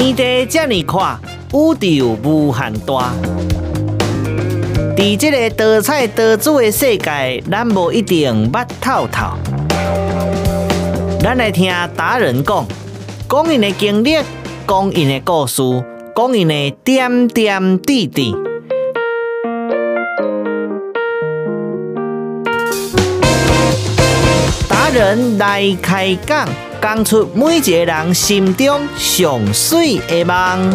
天地这么宽，宇宙无限大。在这个多彩多姿的世界，咱无一定捌透透。咱来听达人讲，讲因的经历，讲因的故事，讲因的点点滴滴。达人来开讲，讲出每一个人心中上水的梦。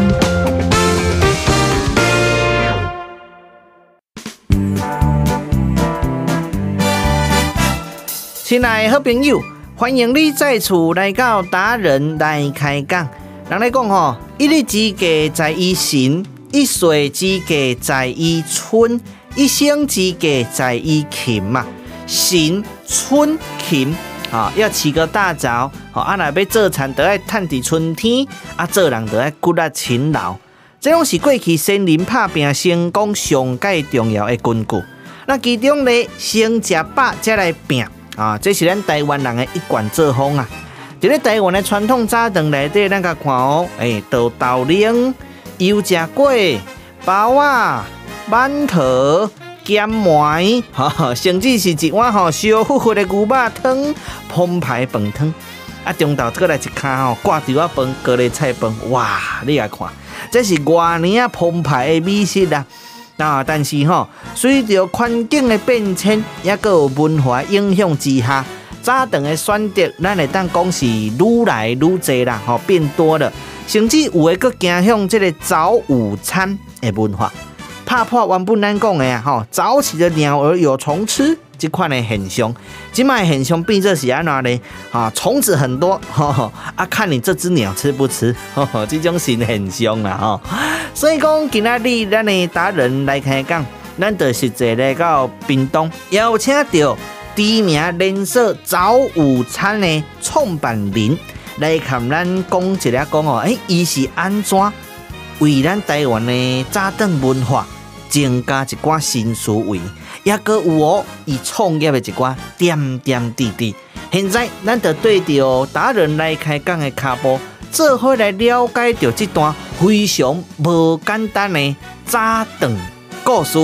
亲爱的好朋友，欢迎你再次来到达人来开讲。人来讲吼，一日之计在于晨，一岁之计在于春，一生之计在于勤嘛。晨、春、勤啊，要起个大早，好啊，若要做田，都要趁伫春天，啊，做人都要骨力勤劳。这种是过去森林拍拼成功上界重要的根据。那其中呢，先食饱再来拼。啊，这是咱台湾人的一贯作风啊！在咧台湾的传统早顿内底，咱甲看哦，诶，豆豆奶、油炸粿、包啊、馒头、咸糜，甚至是一碗吼烧乎乎的牛肉汤、澎湃饭汤，啊，中昼再来一卡吼挂着啊饭、高丽菜饭，哇！你来看，这是偌年啊澎湃的美食啊！啊！但是吼，随着环境的变迁，也个有文化影响之下，早顿的选择，咱会当讲是愈来愈侪啦，吼变多了，甚至有诶个走向这个早午餐的文化。拍破原本咱讲的啊，吼早起的鸟儿有虫吃。这款的现象，这卖现象变作是安怎呢？啊，虫子很多，呵呵啊，看你这只鸟吃不吃，呵呵这种新现象啦，哈。所以讲，今仔日咱的达人来开讲，咱就是坐来到屏东，邀请到知名连锁早午餐的创办人来跟咱讲一下讲哦，诶，伊是安怎为咱台湾的早顿文化增加一寡新思维。也阁有哦，伊创业的一寡点点滴滴。现在咱就对着达人来开讲的脚步，做伙来了解着这段非常无简单的早顿故事。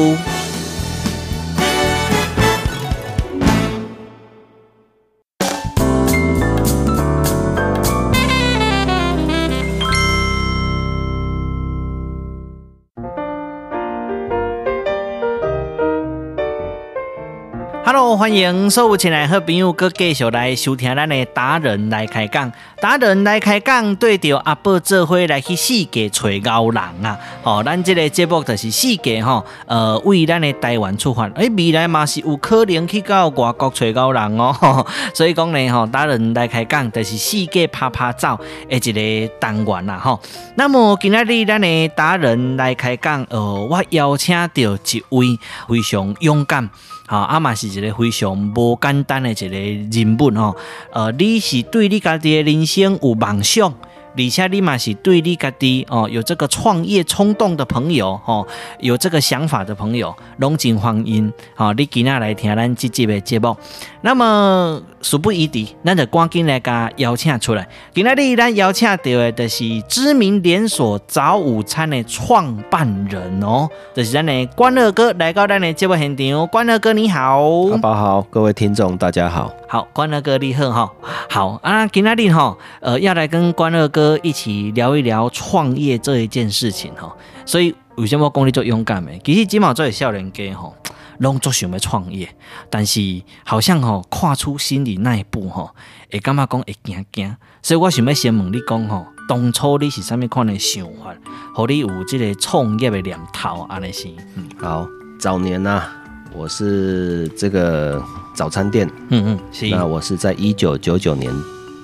欢迎所有亲爱好朋友，搁继续来收听咱的达人来开讲。达人来开讲，对着阿宝做伙来去世界找牛人啊！哦，咱这个节目就是世界吼，呃，为咱的台湾出发，诶、未来嘛是有可能去到外国找牛人哦。呵 呵所以讲呢，吼，达人来开讲，就是世界趴趴走的一个单元啦，吼。那么今仔日咱的达人来开讲，呃，我邀请到一位非常勇敢。啊，阿嘛是一个非常无简单的一个人物哦。呃，你是对你家己的人生有梦想。而且你嘛是对你家己哦有这个创业冲动的朋友哦，有这个想法的朋友，拢真欢迎哦。你今仔来听咱这集的节目，那么事不宜迟，咱就赶紧来甲邀请出来。今仔日咱邀请到的，就是知名连锁早午餐的创办人哦，就是咱的关二哥来到咱的节目现场。关二哥你好，阿宝好，各位听众大家好。好，关二哥你好哈。好啊，今天哈，呃，要来跟关二哥一起聊一聊创业这一件事情哈。所以为什么讲你做勇敢的？其实起码做少年家吼，拢做想要创业，但是好像吼跨出心里那一步吼，会感觉讲会惊惊。所以我想要先问你讲吼，当初你是什么款的想法，和你有这个创业的念头安尼是？嗯，好，早年呐、啊。我是这个早餐店，嗯嗯，是。那我是在一九九九年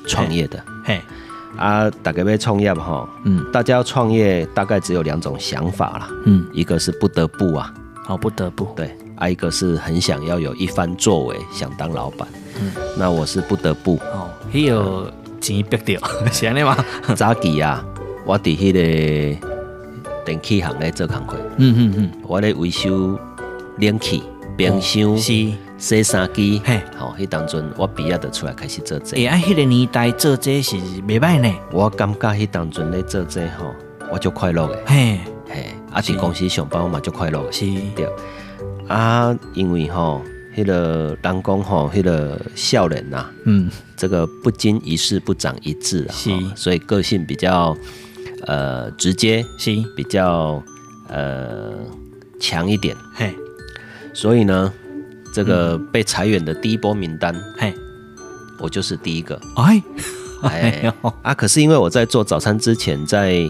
创业的，嘿，啊，大概要创业哈，嗯，大家要创业大概只有两种想法啦，嗯，一个是不得不啊，哦，不得不，对，啊，一个是很想要有一番作为，想当老板，嗯，那我是不得不，哦，还有钱逼掉，是安尼吗？早期啊，我伫迄个电器行咧做工课，嗯嗯嗯，我咧维修冷气。冰箱、是洗衫机，嘿，好，迄当阵我毕业就出来开始做这个。哎，啊，迄个年代做这是袂歹呢。我感觉迄当阵咧做这吼，我就快乐诶。嘿，嘿，啊，伫公司上班我嘛就快乐。是，对。啊，因为吼，迄个人讲吼，迄个少年呐，嗯，这个不经一事不长一智啊，是，所以个性比较呃直接，是，比较呃强一点。嘿，所以呢。这个被裁员的第一波名单，嘿，我就是第一个。哎，哎 啊！可是因为我在做早餐之前在，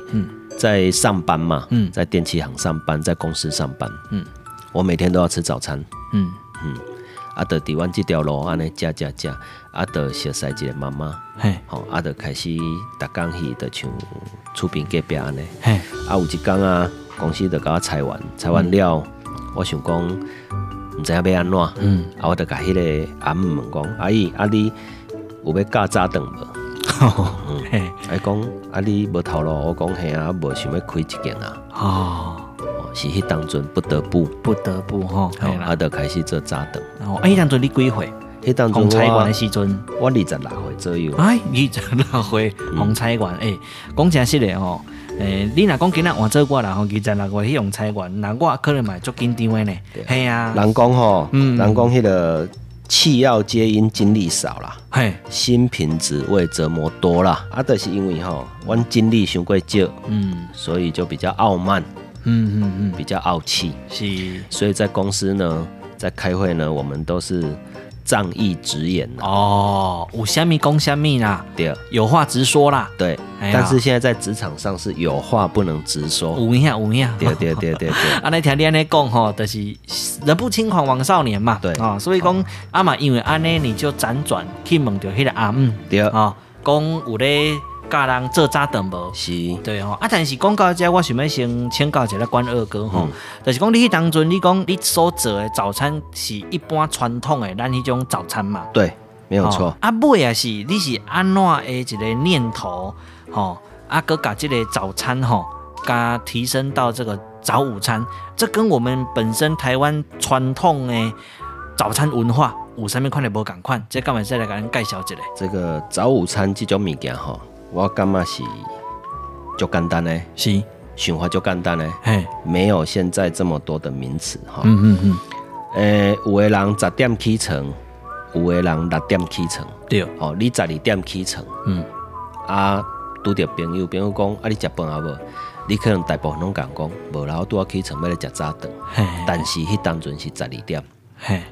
在在上班嘛，嗯，在电器行上班，在公司上班，嗯，我每天都要吃早餐，嗯。嗯，阿德底湾这条路，安尼加加加，阿德小赛季的妈妈，嘿，好，阿德开始打工去的像厝边隔壁安尼，嘿，啊有一工啊，公司就甲我裁完，裁完了，我想讲。唔知要要安怎，嗯，啊，我就甲迄个阿姆问讲，阿姨，阿你有要教早顿无？嗯，哎，讲阿你无头路，我讲嘿啊，无想要开一间啊。哦，是迄当阵不得不，不得不吼，啊，就开始做早顿。哦，哎，迄当阵你几岁？迄当阵红菜馆的时阵，我二十六岁左右。哎，二十六岁红菜馆，诶，讲真实的吼。诶、欸，你若讲今仔换做我啦，吼，二十六岁去用菜馆，那我可能嘛足紧张的呢。系啊，人讲吼，嗯，人讲迄个次要皆因精力少啦，嘿，新品只为折磨多啦。啊，就是因为吼，阮精力伤过少，嗯，所以就比较傲慢，嗯嗯嗯，比较傲气，是，所以在公司呢，在开会呢，我们都是。仗义直言哦，有虾米讲虾米啦，对，有话直说啦，对。但是现在在职场上是有话不能直说，有影有影，对对对对对。啊，你听你安尼讲吼，就是人不轻狂枉少年嘛，对啊，所以讲阿嘛，因为安尼你就辗转去问到迄个阿姆，对啊，讲有咧。教人做早顿无？是，对吼。啊，但是讲到这，我想要先请教一下关二哥吼，嗯、就是讲你迄当阵，你讲你所做的早餐是一般传统的咱迄种早餐嘛？对，没有错。啊，尾也是，你是安怎的一个念头？吼，啊，哥把这个早餐吼，加提升到这个早午餐，这跟我们本身台湾传统的早餐文化有啥物款的无共款？这干嘛再来甲咱介绍一下？这个早午餐这种物件吼。我感觉是就简单嘞，是，想法就简单嘞，嘿，没有现在这么多的名词哈。嗯嗯嗯。诶、欸，有的人十点起床，有的人六点起床，对。哦，你十二点起床，嗯。啊，拄着朋友，朋友讲啊，你食饭啊无？你可能大部分拢讲讲，无啦，我拄啊起床要来食早顿。嘿。但是迄当阵是十二点，嘿。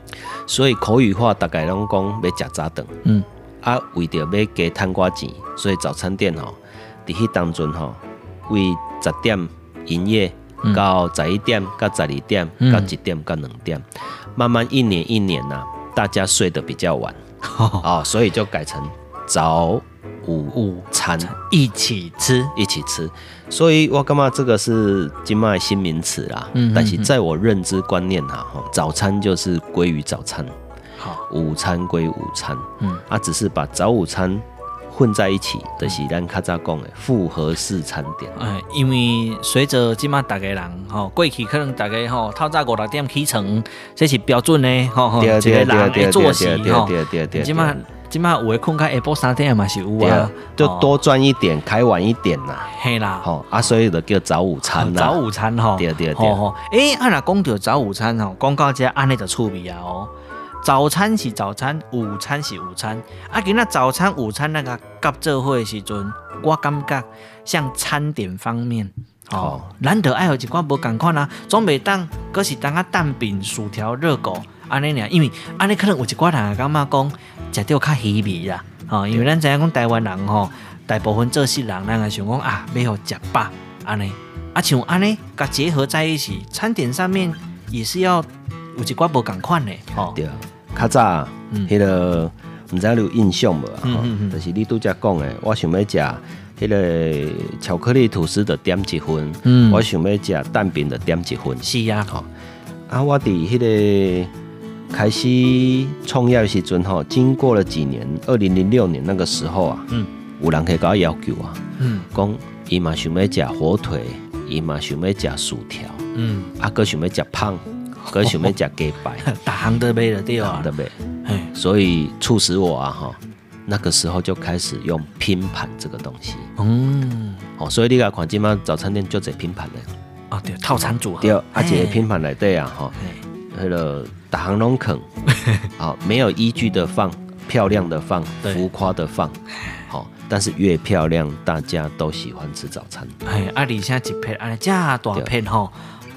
所以口语化大概拢讲要食早顿，嗯。啊，为着要加趁寡钱，所以早餐店吼，伫迄当阵吼，为十点营业到十一点，到十二点，到一点，到两点，慢慢一年一年呐、啊，大家睡得比较晚，哦，所以就改成早午午餐一起吃，一起吃。所以我感觉这个是今麦新名词啦，嗯，但是在我认知观念哈，早餐就是归于早餐。午餐归午餐，嗯，啊，只是把早午餐混在一起，就是咱较早讲的复合式餐点。哎，因为随着即马大家人吼，过去可能大家吼透早五六点起床，这是标准的吼，一个人的作息吼。今麦今麦有的困到下晡三点嘛是有啊，就多赚一点，开晚一点呐。嘿啦，吼啊，所以就叫早午餐啦。早午餐吼，对对对。哎，啊那讲到早午餐吼，讲到这安尼就趣味啊哦。早餐是早餐，午餐是午餐。啊，今仔早餐、午餐那个合做伙的时阵，我感觉像餐点方面，哦，难得爱有一寡无共款啊，总袂当，阁是当个蛋饼、薯条、热狗安尼尔，因为安尼可能有一寡人感觉讲食着较稀味啦，哦，因为咱知影讲台湾人吼，大部分做事人，咱也想讲啊，要好食饱安尼，啊像安尼，甲结合在一起，餐点上面也是要有一寡无共款的，哦。对。较早，迄个毋知你有印象无？哈，就是你拄则讲诶，我想要食迄个巧克力吐司的点一份，嗯，我想要食蛋饼的点一份。是啊，吼，啊，我伫迄个开始创业时阵，吼，经过了几年，二零零六年那个时候啊，嗯，有人去甲我要求啊，嗯，讲伊嘛想要食火腿，伊嘛想要食薯条，嗯，啊，阁想要食胖。可是想要吃鸡排，大行的买了对啊，对不对？所以促使我啊哈，那个时候就开始用拼盘这个东西。嗯，哦，所以你看，今晚早餐店就这拼盘的啊，对，套餐组合。对，而且拼盘来对啊哈，那个大行拢肯，好，没有依据的放，漂亮的放，浮夸的放，好，但是越漂亮，大家都喜欢吃早餐。哎，阿里现在一片，哎，这大片哈。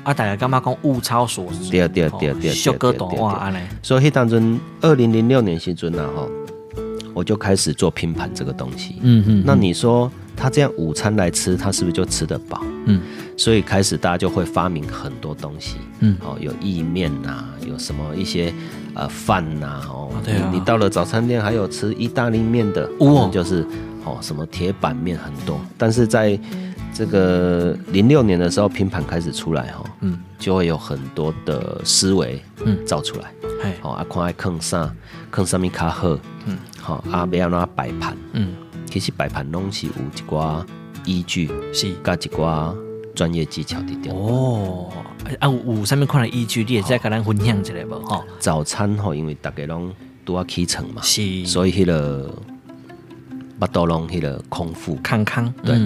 啊！大家干嘛讲物超所值？对对对对，小哥懂哇！安尼，所以迄当阵二零零六年时阵呐吼，我就开始做拼盘这个东西。嗯嗯。那你说他这样午餐来吃，他是不是就吃得饱？嗯。所以开始大家就会发明很多东西。嗯。哦，有意面呐，有什么一些呃饭呐哦。对啊。你到了早餐店，还有吃意大利面的，就是哦什么铁板面很多，但是在。这个零六年的时候，拼盘开始出来哈，嗯，就会有很多的思维，嗯，造出来，嗯，好啊，看爱坑啥，坑上面卡好，嗯，好啊，不要让它摆盘，嗯，其实摆盘拢是有一挂依据，是。加一挂专业技巧的点。哦，啊，有上面看的依据，你也再跟咱分享一下不？哈，早餐哈，因为大家拢都要起床嘛，是，所以迄个巴多龙迄个空腹。康康，对。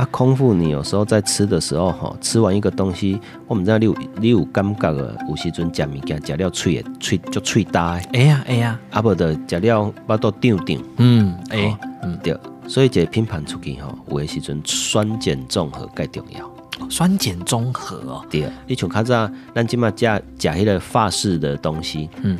啊，空腹你有时候在吃的时候，吼，吃完一个东西，我们知道你有你有感觉的，有时阵食物件食了脆的，脆就脆大，哎呀哎呀，啊不的食了巴肚胀胀，嗯，哎，嗯。对，所以这拼盘出去吼，有的时阵酸碱综合更重要，酸碱综合哦，对，你像较早咱今嘛食食迄个法式的东西，嗯，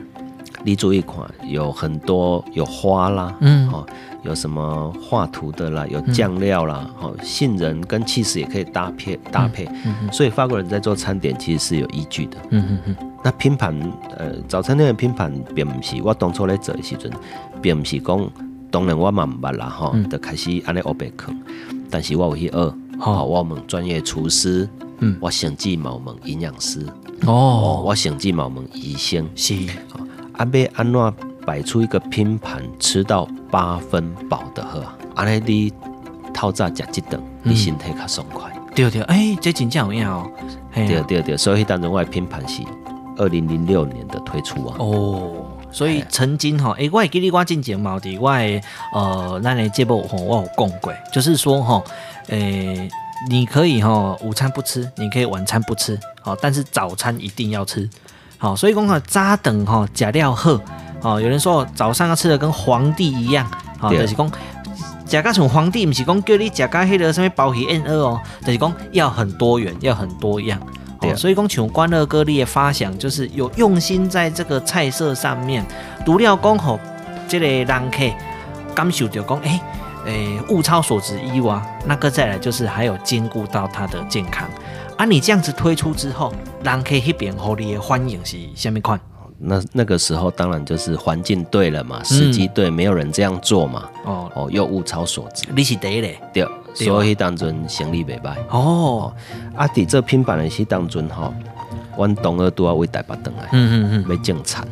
你注意看，有很多有花啦，嗯，哦。有什么画图的啦，有酱料啦，好、嗯，杏仁跟起司也可以搭配搭配，所以法国人在做餐点其实是有依据的。嗯嗯嗯。那拼盘，呃，早餐店的拼盘并不是我当初来做的时阵，并不是讲，当然我嘛唔捌啦，哈，就开始安尼学白课，但是我有去学，好，我问专业厨师，嗯，我甚至嘛问营养师，哦，我甚至嘛问医生，是，阿要安怎？摆出一个拼盘，吃到八分饱的喝，安尼你透早食一顿，你身体较爽快。对对，哎，这真正有影哦。对对对，所以当中我的拼盘是二零零六年的推出啊。哦，所以曾经哈，哎，我也记得我进节目的，我会呃，那你节目吼，我有讲过，就是说哈，诶，你可以哈，午餐不吃，你可以晚餐不吃，好，但是早餐一定要吃，好，所以讲哈，早顿哈，食了好。哦，有人说早上要吃的跟皇帝一样，好、哦，就是讲，假个从皇帝不是讲叫你假个黑的什么包喜 N 二哦，就是讲要很多元，要很多样，对、哦，所以讲像关二哥你的发想就是有用心在这个菜色上面，独料讲吼，这个人客感受到讲，哎，诶，物超所值以外，那个再来就是还有兼顾到他的健康，啊，你这样子推出之后，让客那边和你的欢迎是什么款？那那个时候当然就是环境对了嘛，时机对，没有人这样做嘛。哦哦，又物超所值。你是第一嘞？对，所以当中生意袂歹。哦，啊，伫这拼板的是当中哈，阮同学都要为台北回来，嗯嗯嗯，要种田。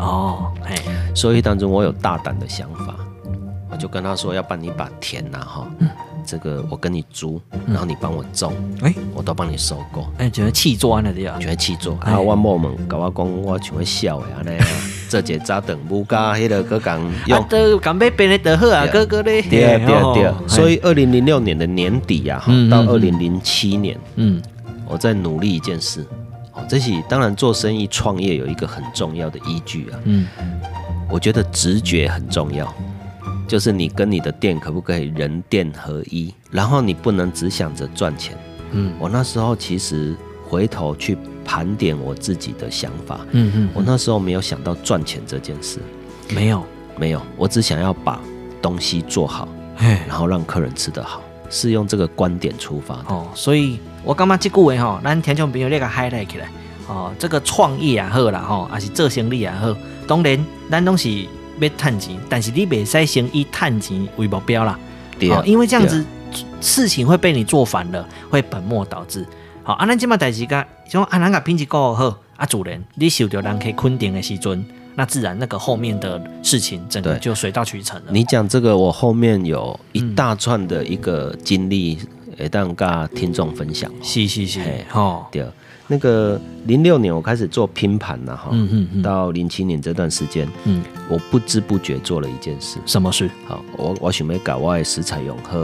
哦，嘿，所以当中我有大胆的想法，我就跟他说要帮你把田呐哈。这个我跟你租，然后你帮我种，哎，我都帮你收购，哎，觉得气做了对啊，觉得气做。啊，我某某跟我讲，我像会笑呀，那 这节早顿不加迄个搁讲用，都讲要变得好啊，哥哥嘞。对对对，所以二零零六年的年底啊，到二零零七年，嗯，我在努力一件事，哦，这是当然做生意创业有一个很重要的依据啊，嗯，我觉得直觉很重要。就是你跟你的店可不可以人店合一？然后你不能只想着赚钱。嗯，我那时候其实回头去盘点我自己的想法。嗯嗯，我那时候没有想到赚钱这件事。没有，没有，我只想要把东西做好，然后让客人吃得好，是用这个观点出发的。哦，所以我刚刚这句话哈，咱听众朋友那个 highlight 起来。哦，这个创业也好啦，哈，还是做生意也好，当然咱都是。要赚钱，但是你别使先以赚钱为目标啦。对啊，因为这样子事情会被你做反了，会本末倒置。好，啊，咱这么代志个，像啊，咱甲品质够好，啊，主人你受到人可以肯定的时阵，那自然那个后面的事情整个就水到渠成了。你讲这个，我后面有一大串的一个经历，会当跟听众分享。是是是，哦，对。那个零六年我开始做拼盘了哈，嗯嗯嗯，到零七年这段时间，嗯，我不知不觉做了一件事，什么事？好，我我准备搞我的食材用好，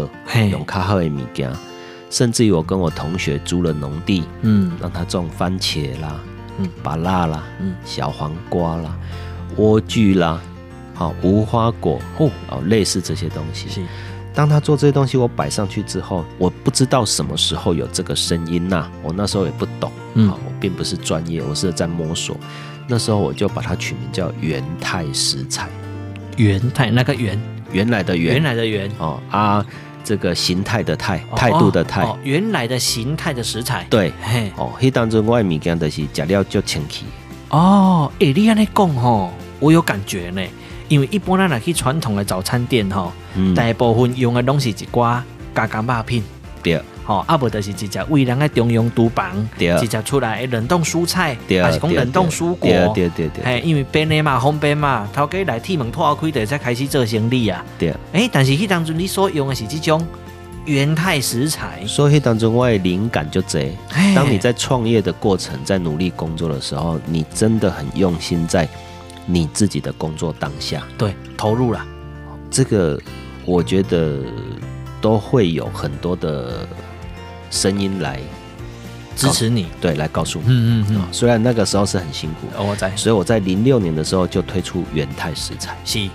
用较好的物件，甚至于我跟我同学租了农地，嗯，让他种番茄啦，嗯，芭辣啦，嗯，小黄瓜啦，莴苣啦，好，无花果，哦，类似这些东西。是当他做这些东西，我摆上去之后，我不知道什么时候有这个声音呐、啊，我那时候也不懂，嗯，我并不是专业，我是在摸索。那时候我就把它取名叫原态食材，原态那个原原来的原，原来的原哦啊，这个形态的态，态度的态，哦，原来的形态的食材，对，嘿，哦，迄当中我的物件就是食了就清气。哦，哎，你安尼讲吼，我有感觉呢。因为一般咱来去传统的早餐店吼，嗯、大部分用的拢是一寡加工肉品，对，吼，啊无就是直接为人的中央厨房，对，直接出来冷冻蔬菜，对，还是讲冷冻蔬果，对对对，嘿，因为便利嘛，方便嘛，头家来铁门拓开的才开始做生意啊，对，哎、欸，但是迄当中你所用的是这种原态食材，所以迄当中我的灵感就这，当你在创业的过程，在努力工作的时候，你真的很用心在。你自己的工作当下，对，投入了，这个我觉得都会有很多的声音来支持你，对，来告诉你，嗯嗯嗯。虽然那个时候是很辛苦，我在，所以我在零六年的时候就推出原态食材，是。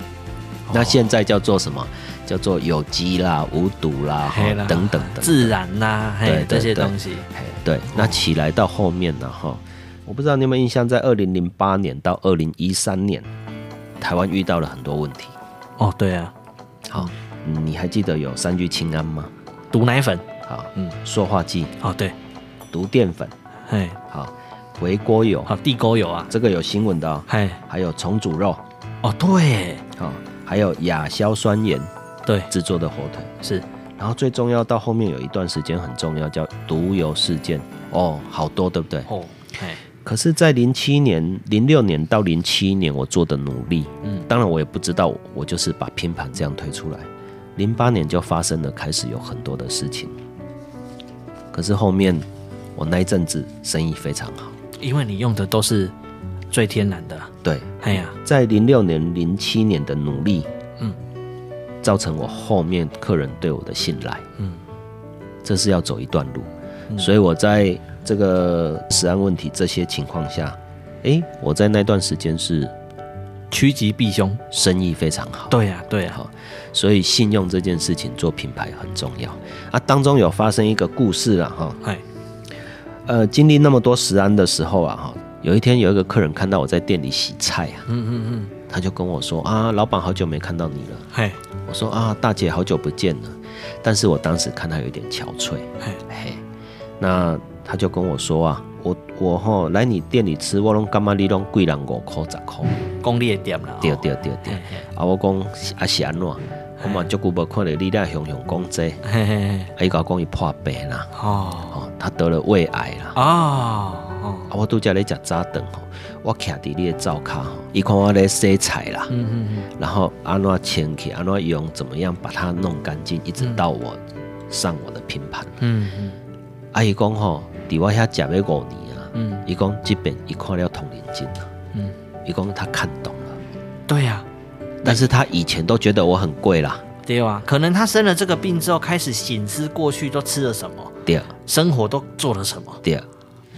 那现在叫做什么？叫做有机啦、无毒啦，等等等，自然啦，对这些东西，对。那起来到后面呢，哈。我不知道你有没有印象，在二零零八年到二零一三年，台湾遇到了很多问题。哦，对啊，好，你还记得有三聚氰胺吗？毒奶粉，好，嗯，塑化剂，哦，对，毒淀粉，哎，好，回锅油，好，地沟油啊，这个有新闻的哦，嘿，还有重组肉，哦，对，好，还有亚硝酸盐，对，制作的火腿。是，然后最重要到后面有一段时间很重要，叫毒油事件，哦，好多，对不对？哦，嘿。可是，在零七年、零六年到零七年，我做的努力，嗯，当然我也不知道，我就是把拼盘这样推出来。零八年就发生了，开始有很多的事情。可是后面，我那一阵子生意非常好，因为你用的都是最天然的。对，哎呀，在零六年、零七年的努力，嗯，造成我后面客人对我的信赖，嗯，这是要走一段路，嗯，所以我在。这个食安问题这些情况下，哎，我在那段时间是趋吉避凶，生意非常好。对呀、啊，对呀，所以信用这件事情做品牌很重要。啊。当中有发生一个故事了哈，呃，经历那么多食安的时候啊哈，有一天有一个客人看到我在店里洗菜啊，嗯嗯嗯，他就跟我说啊，老板好久没看到你了，嘿，我说啊，大姐好久不见了，但是我当时看他有点憔悴，嘿，嘿，那。他就跟我说啊，我我吼来你店里吃，我拢感觉？你拢贵人五块十块，讲你的店啦。对对对对，啊我讲啊是安怎，我嘛足久无看到你俩雄雄讲这，啊伊甲我讲伊破病啦，哦，他得了胃癌啦，哦，啊我拄则咧食早顿吼，我徛伫你的灶骹吼，伊看我咧洗菜啦，嗯嗯嗯，然后安怎清去，安怎用，怎么样把它弄干净，一直到我上我的拼盘，嗯嗯，啊伊讲吼。伫我遐食了五年啊，嗯，伊讲这边一看了通灵经啊，嗯，伊讲他看懂了，对呀、啊，但是他以前都觉得我很贵啦，对啊，可能他生了这个病之后，开始醒思过去都吃了什么，对，生活都做了什么，对。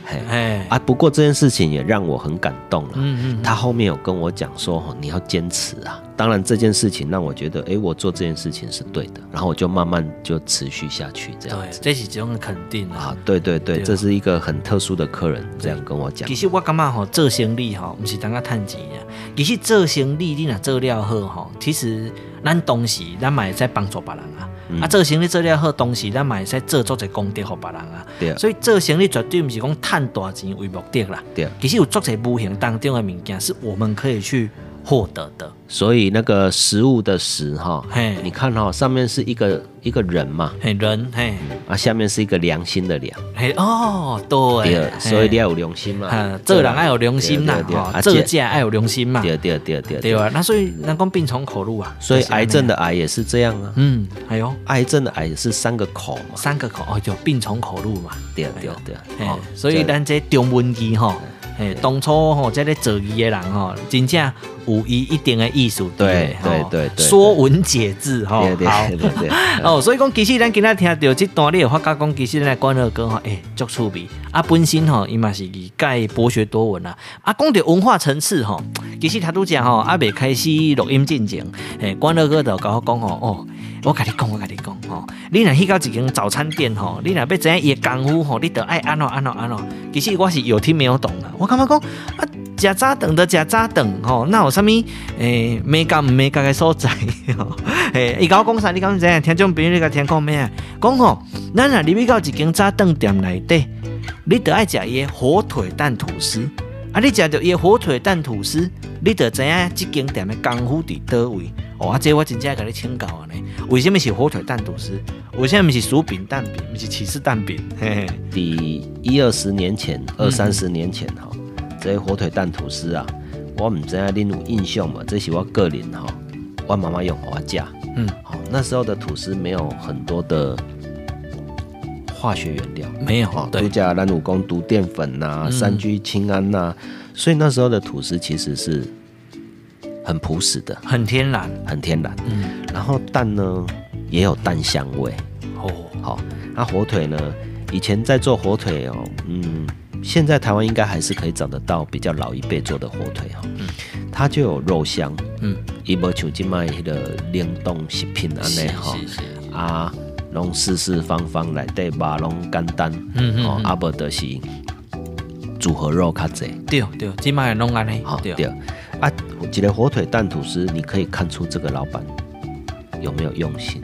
哎啊！不过这件事情也让我很感动了。嗯嗯，他后面有跟我讲说：“你要坚持啊！”当然，这件事情让我觉得，哎，我做这件事情是对的。然后我就慢慢就持续下去，这样子。对，这是一种肯定啊！对对对，这是一个很特殊的客人，这样跟我讲。其实我感觉吼，做生意吼，不是单个赚钱呀。其实做生意你若做了好吼，其实咱东西咱嘛会在帮助别人啊。啊，做生意做了好，东西咱嘛会使做做者功德给别人啊。对。所以做生意绝对不是讲赚大钱为目的啦。对。其实有做者无形当中的物件，是我们可以去获得的。所以那个食物的食哈，嘿，你看哈，上面是一个一个人嘛，嘿人嘿，啊下面是一个良心的良，嘿哦对，所以你要有良心嘛，做人爱有良心呐，做家爱有良心嘛，对对对对对啊，那所以人讲病从口入啊，所以癌症的癌也是这样啊，嗯，还有癌症的癌也是三个口嘛，三个口哦就病从口入嘛，对对对，所以咱这中文字哈。哎，当初吼在咧做医的人吼，真正有伊一定的艺术，对对？对对，说文解字吼，好，哦，所以讲其实咱今仔听到这段，你有发觉讲其实咱关乐哥吼，哎，足趣味，啊，本身吼伊嘛是介博学多闻啊，啊，讲到文化层次吼，其实他都讲吼，还未开始录音进前，哎，关乐哥就甲我讲吼，哦。我跟你讲，我跟你讲，吼，你若去到一间早餐店，吼，你若要知影伊的功夫，吼，你得爱安怎安怎安怎。其实我是有听没有懂的。我感觉讲啊，食早顿的食早顿，吼，那有啥物诶，美感唔美感的所在，吼，诶，伊甲我讲啥？你敢知影？听众朋友你甲听讲咩啊？讲吼，咱若入去到一间早顿店内底，你得爱食伊的火腿蛋吐司。啊，你食着伊的火腿蛋吐司，你得知影这间店的功夫伫叨位。哦，啊这我真正甲你请教啊！呢，为什么是火腿蛋吐司？为什么是薯饼蛋饼？不是起司蛋饼？嘿嘿，第一二十年前，二三十年前哈，这些火腿蛋吐司啊，我唔知影你有印象嘛？这是我个人哈，我妈妈用花架，嗯，好，那时候的吐司没有很多的化学原料，没有哈，都加咱有讲独淀粉呐、啊，三聚氰胺呐，所以那时候的吐司其实是。很朴实的，很天然，很天然。嗯，然后蛋呢也有蛋香味。哦，好，那火腿呢？以前在做火腿哦，嗯，现在台湾应该还是可以找得到比较老一辈做的火腿哈。嗯，它就有肉香。嗯，伊无像今卖迄个冷冻食品安尼哈。啊，拢四四方方来对吧？拢简单。嗯嗯。哦，阿伯的是组合肉较济。对对，今卖拢安尼。好对。啊，一个火腿蛋吐司，你可以看出这个老板有没有用心。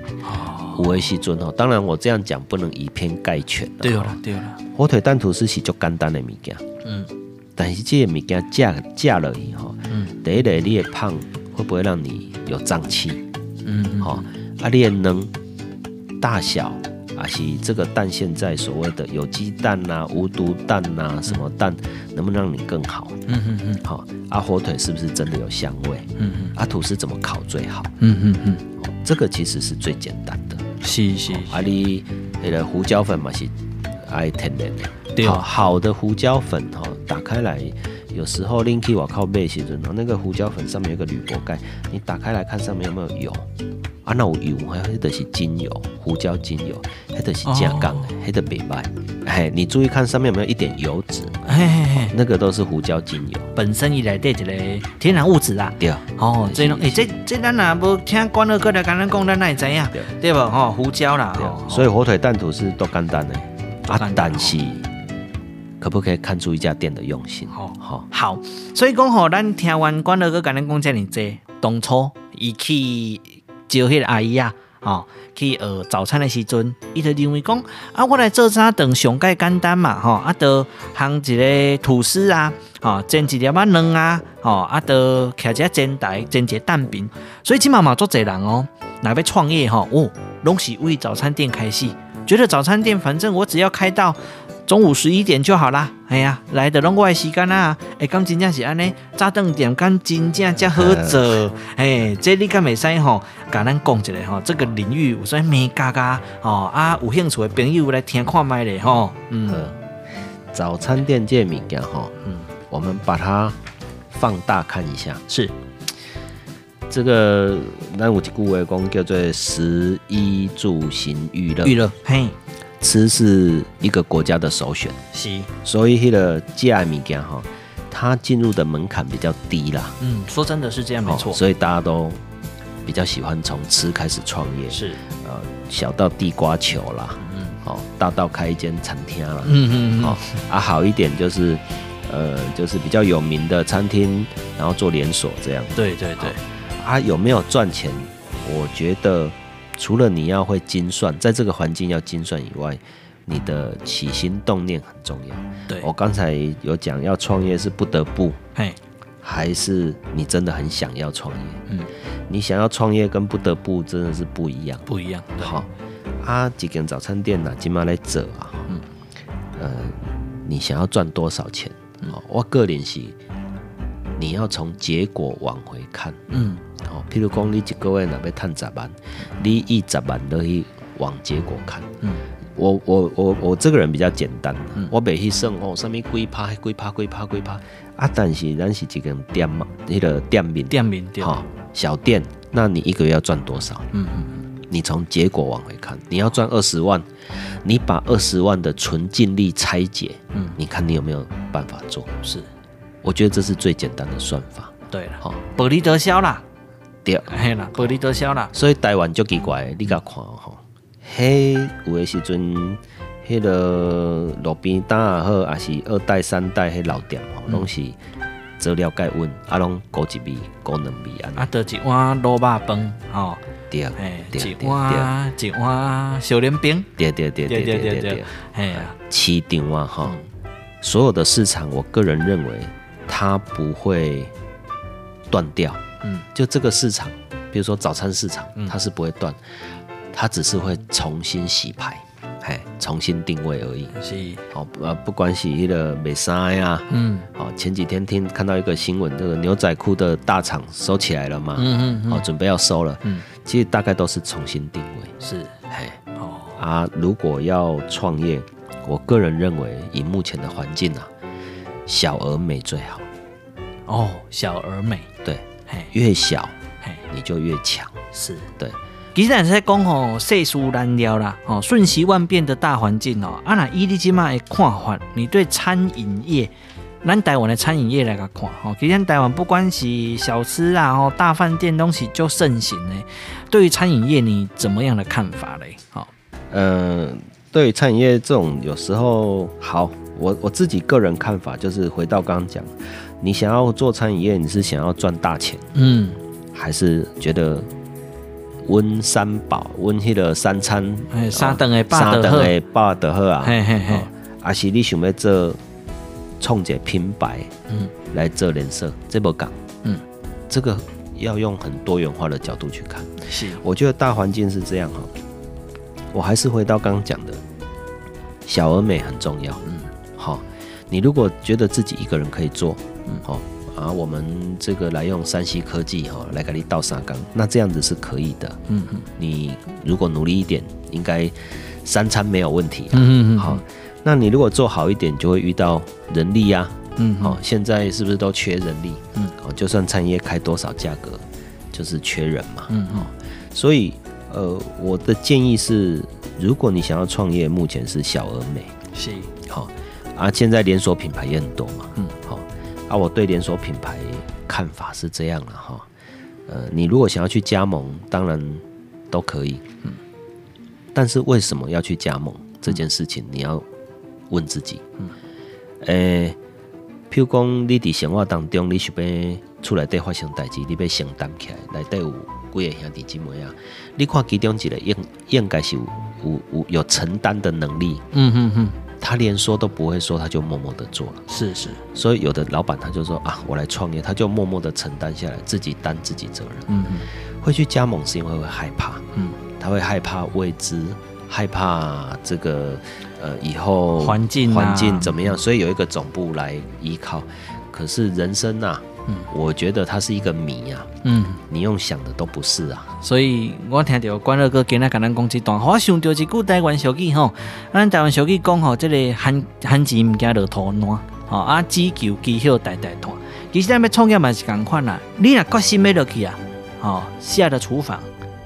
有的时阵哦，当然我这样讲不能以偏概全。对了，对了。火腿蛋吐司是足简单的物件。嗯。但是这个物件加加了以后，嗯，第一个你的胖会不会让你有胀气？嗯。好，啊，你的能大小。啊，是这个蛋现在所谓的有机蛋呐、啊、无毒蛋呐、啊，什么蛋能不能让你更好？嗯嗯嗯。好，啊，火腿是不是真的有香味？嗯嗯。啊，吐司怎么烤最好？嗯嗯嗯。这个其实是最简单的。是是。啊，你那个胡椒粉嘛是爱天然的。对。好好的胡椒粉哈，打开来，有时候拎去我靠背时阵，那个胡椒粉上面有个铝箔盖，你打开来看上面有没有油。啊，那有油，迄个是精油，胡椒精油，迄个是正港的，迄个袂歹。哎，你注意看上面有没有一点油脂？嘿嘿嘿，那个都是胡椒精油，本身伊来带一个天然物质啦。对啊。哦，这种，哎，这这咱若无听关二哥来跟咱讲，咱哪会知影？对不？哦，胡椒啦。对所以火腿蛋吐是多简单的。啊，但是可不可以看出一家店的用心？好，好，好。所以讲吼，咱听完关乐哥跟咱讲这么多，当初伊去。招迄个阿姨啊，吼去学早餐的时阵，伊就认为讲啊，我来做早顿上盖简单嘛，吼啊，就烘一个吐司啊，吼煎一粒仔卵啊，吼啊，就徛一个煎台煎一个蛋饼，所以今嘛嘛做侪人哦，若要创业吼，哦，拢是为早餐店开始，觉得早餐店反正我只要开到。中午十一点就好啦。哎呀，来的拢我的时间啊，哎，刚真正是安尼，早顿点刚真正才好做，哎，这你敢袂使吼，甲咱讲一下吼，这个领域有啥眉角角吼啊，有兴趣的朋友来听看卖咧吼，嗯，早餐店这物件吼，嗯，我们把它放大看一下，是。这个咱有一句话讲叫做食衣住行娱乐，娱乐，嘿。吃是一个国家的首选，是，所以迄个这物件哈，它进入的门槛比较低啦。嗯，说真的是这样，没错。所以大家都比较喜欢从吃开始创业，是，呃，小到地瓜球啦，嗯，哦，大到开一间餐厅啦，嗯嗯嗯，好啊，好一点就是，呃，就是比较有名的餐厅，然后做连锁这样。对对对，啊，有没有赚钱？我觉得。除了你要会精算，在这个环境要精算以外，你的起心动念很重要。对，我刚才有讲，要创业是不得不，嘿，还是你真的很想要创业？嗯，你想要创业跟不得不真的是不一样，不一样。好，啊，一间早餐店呐，今嘛来做啊，嗯，呃，你想要赚多少钱？嗯、我个人是，你要从结果往回看，嗯，哦，譬如讲你一个月若要赚十万，你一十万都去往结果看，嗯，我我我我这个人比较简单，嗯、我袂去算哦，什么几趴几趴几趴几趴啊，但是咱是一个店嘛，那个店面。店面店，小店，那你一个月要赚多少？嗯嗯。你从结果往回看，你要赚二十万，你把二十万的纯净利拆解，嗯，你看你有没有办法做？是，我觉得这是最简单的算法。对了，好，薄利多销啦，对，嘿啦，薄利多销啦。所以台湾就奇怪，你甲看吼，嘿，有的时阵，迄个路边摊也好，还是二代三代迄老店吼，拢是做了解稳，啊，拢高一味、高两味安。啊，得一碗卤肉饭，吼。对，哎，一碗一碗小莲饼，对对对对对对对，哎呀，市场啊哈，所有的市场，我个人认为它不会断掉，嗯，就这个市场，比如说早餐市场，它是不会断，它只是会重新洗牌。哎，重新定位而已。是，好，呃，不管是那个美沙呀，嗯，好，前几天听看到一个新闻，这个牛仔裤的大厂收起来了嘛，嗯嗯，好，准备要收了，嗯，其实大概都是重新定位。是，哎，哦，啊，如果要创业，我个人认为以目前的环境啊，小而美最好。哦，小而美，对，嘿，越小，嘿，你就越强。是，对。其实在讲吼，世事难料啦，吼，瞬息万变的大环境哦。啊，那伊你这么的看法，你对餐饮业，咱台湾的餐饮业来个看，吼，其实台湾不管是小吃啊，吼，大饭店东西就盛行呢。对于餐饮业，你怎么样的看法嘞？好，嗯、呃，对于餐饮业这种，有时候好，我我自己个人看法就是回到刚刚讲，你想要做餐饮业，你是想要赚大钱，嗯，还是觉得？温三宝，温迄个三餐，三顿的三顿的饱得好啊！嘿嘿嘿，还是你想要做创一个品牌，嗯，来做人设，这么讲，嗯，这个要用很多元化的角度去看。是，我觉得大环境是这样哈。我还是回到刚刚讲的，小而美很重要。你如果觉得自己一个人可以做，嗯，好。啊，我们这个来用山西科技哈，来给你倒沙缸，那这样子是可以的。嗯嗯，你如果努力一点，应该三餐没有问题。嗯嗯好，那你如果做好一点，就会遇到人力呀。嗯，好，现在是不是都缺人力？嗯，好，就算餐业开多少价格，就是缺人嘛。嗯好，所以呃，我的建议是，如果你想要创业，目前是小而美。是。好，啊，现在连锁品牌也很多嘛。嗯。好。啊，我对连锁品牌看法是这样了哈，呃，你如果想要去加盟，当然都可以，嗯，但是为什么要去加盟这件事情，你要问自己，嗯，诶、欸，譬如讲你伫生活当中，你是要出来对发生代志，你要承担起来，内底有几个兄弟姐妹啊？你看其中一个应应该是有有有有承担的能力，嗯嗯嗯。他连说都不会说，他就默默的做了。是是，所以有的老板他就说啊，我来创业，他就默默的承担下来，自己担自己责任。嗯嗯，会去加盟是因为会害怕，嗯，他会害怕未知，害怕这个呃以后环境环境怎么样，所以有一个总部来依靠。可是人生呐。嗯，我觉得它是一个谜啊。嗯，你用想的都不是啊。所以我听到关二哥今日跟咱讲这段，我想到一句台湾俗语吼，咱台湾俗语讲吼，这个罕罕钱唔惊落土烂，吼啊，只求机效代代传。其实咱要创业嘛是共款啦，你若决心要落去啊，吼，下的厨房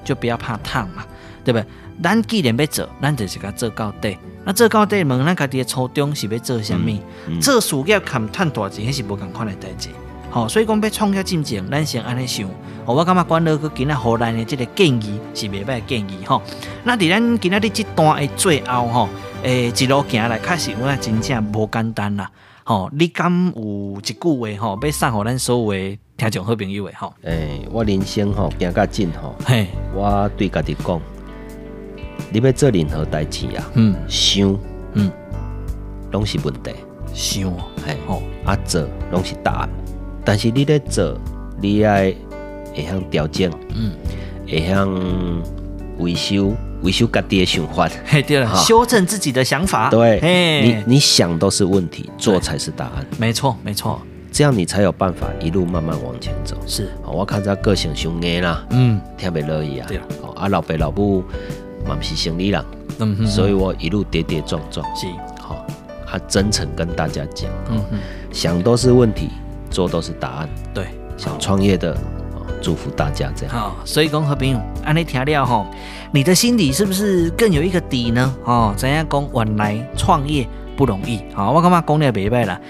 就不要怕烫嘛，对不对？咱既然要做，咱就是甲做到底。那做到底问咱家己的初衷是要做啥物？嗯嗯、做事业看赚大钱，迄是无共款的代志。好，所以讲要创业进前，咱先安尼想。我感觉管老哥今日后来的这个建议是袂歹建议吼。那伫咱今日的这段的最后吼，诶，一路行来，确实我真正无简单啦。吼，你敢有一句话吼，要送互咱所有的听众好朋友的吼？诶，我人生吼行较近吼，嘿，我对家己讲，你要做任何代志啊，嗯，想，嗯，拢是问题，想，嘿，吼，啊做拢是答案。但是你咧做，你爱会晓调整，嗯，会晓维修，维修家己的想法，嘿，对了，修正自己的想法。对，你你想都是问题，做才是答案。没错，没错，这样你才有办法一路慢慢往前走。是，我看他个性凶硬啦，嗯，特别乐意啊。对啊，老爸老母嘛不是生理人，嗯，所以我一路跌跌撞撞。是，好，他真诚跟大家讲，嗯嗯，想都是问题，做都是答案。对，想创业的。祝福大家这样。好，所以讲和朋友，安尼听了吼，你的心里是不是更有一个底呢？哦，怎样讲？原来创业不容易。好，我感觉讲了袂歹啦。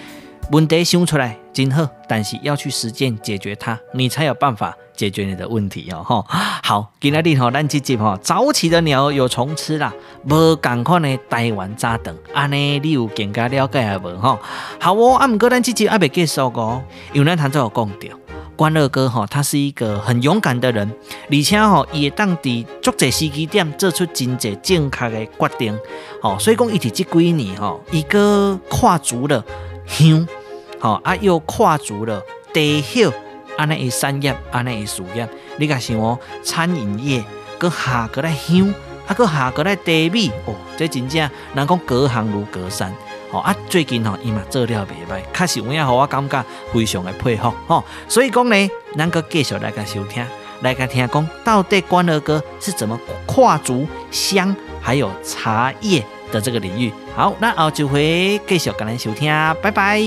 问题想出来真好，但是要去实践解决它，你才有办法解决你的问题哦。吼，好，今日吼，咱这集吼，早起的鸟有虫吃啦，无共款的台湾早顿，安尼你有更加了解下无？吼，好哦，啊，毋过咱这集还未结束哦，因为咱头先有讲到。关二哥哈，他是一个很勇敢的人，而且哈也当地足侪时机点做出真侪正确的决定，吼，所以讲伊伫这几年吼，伊个跨足了乡，吼啊又跨足了地 hiệu，安尼个产业，安尼个事业，你讲想哦，餐饮业搁下搁来香，啊搁下搁来地米，哦，这真正人讲隔行如隔山。哦啊，最近吼伊嘛做了袂歹，确实有影互我感觉非常的佩服吼。所以讲呢，咱阁继续来个收听，来个听讲，到底关二哥是怎么跨足香还有茶叶的这个领域。好，那后就会继续跟咱收听，拜拜。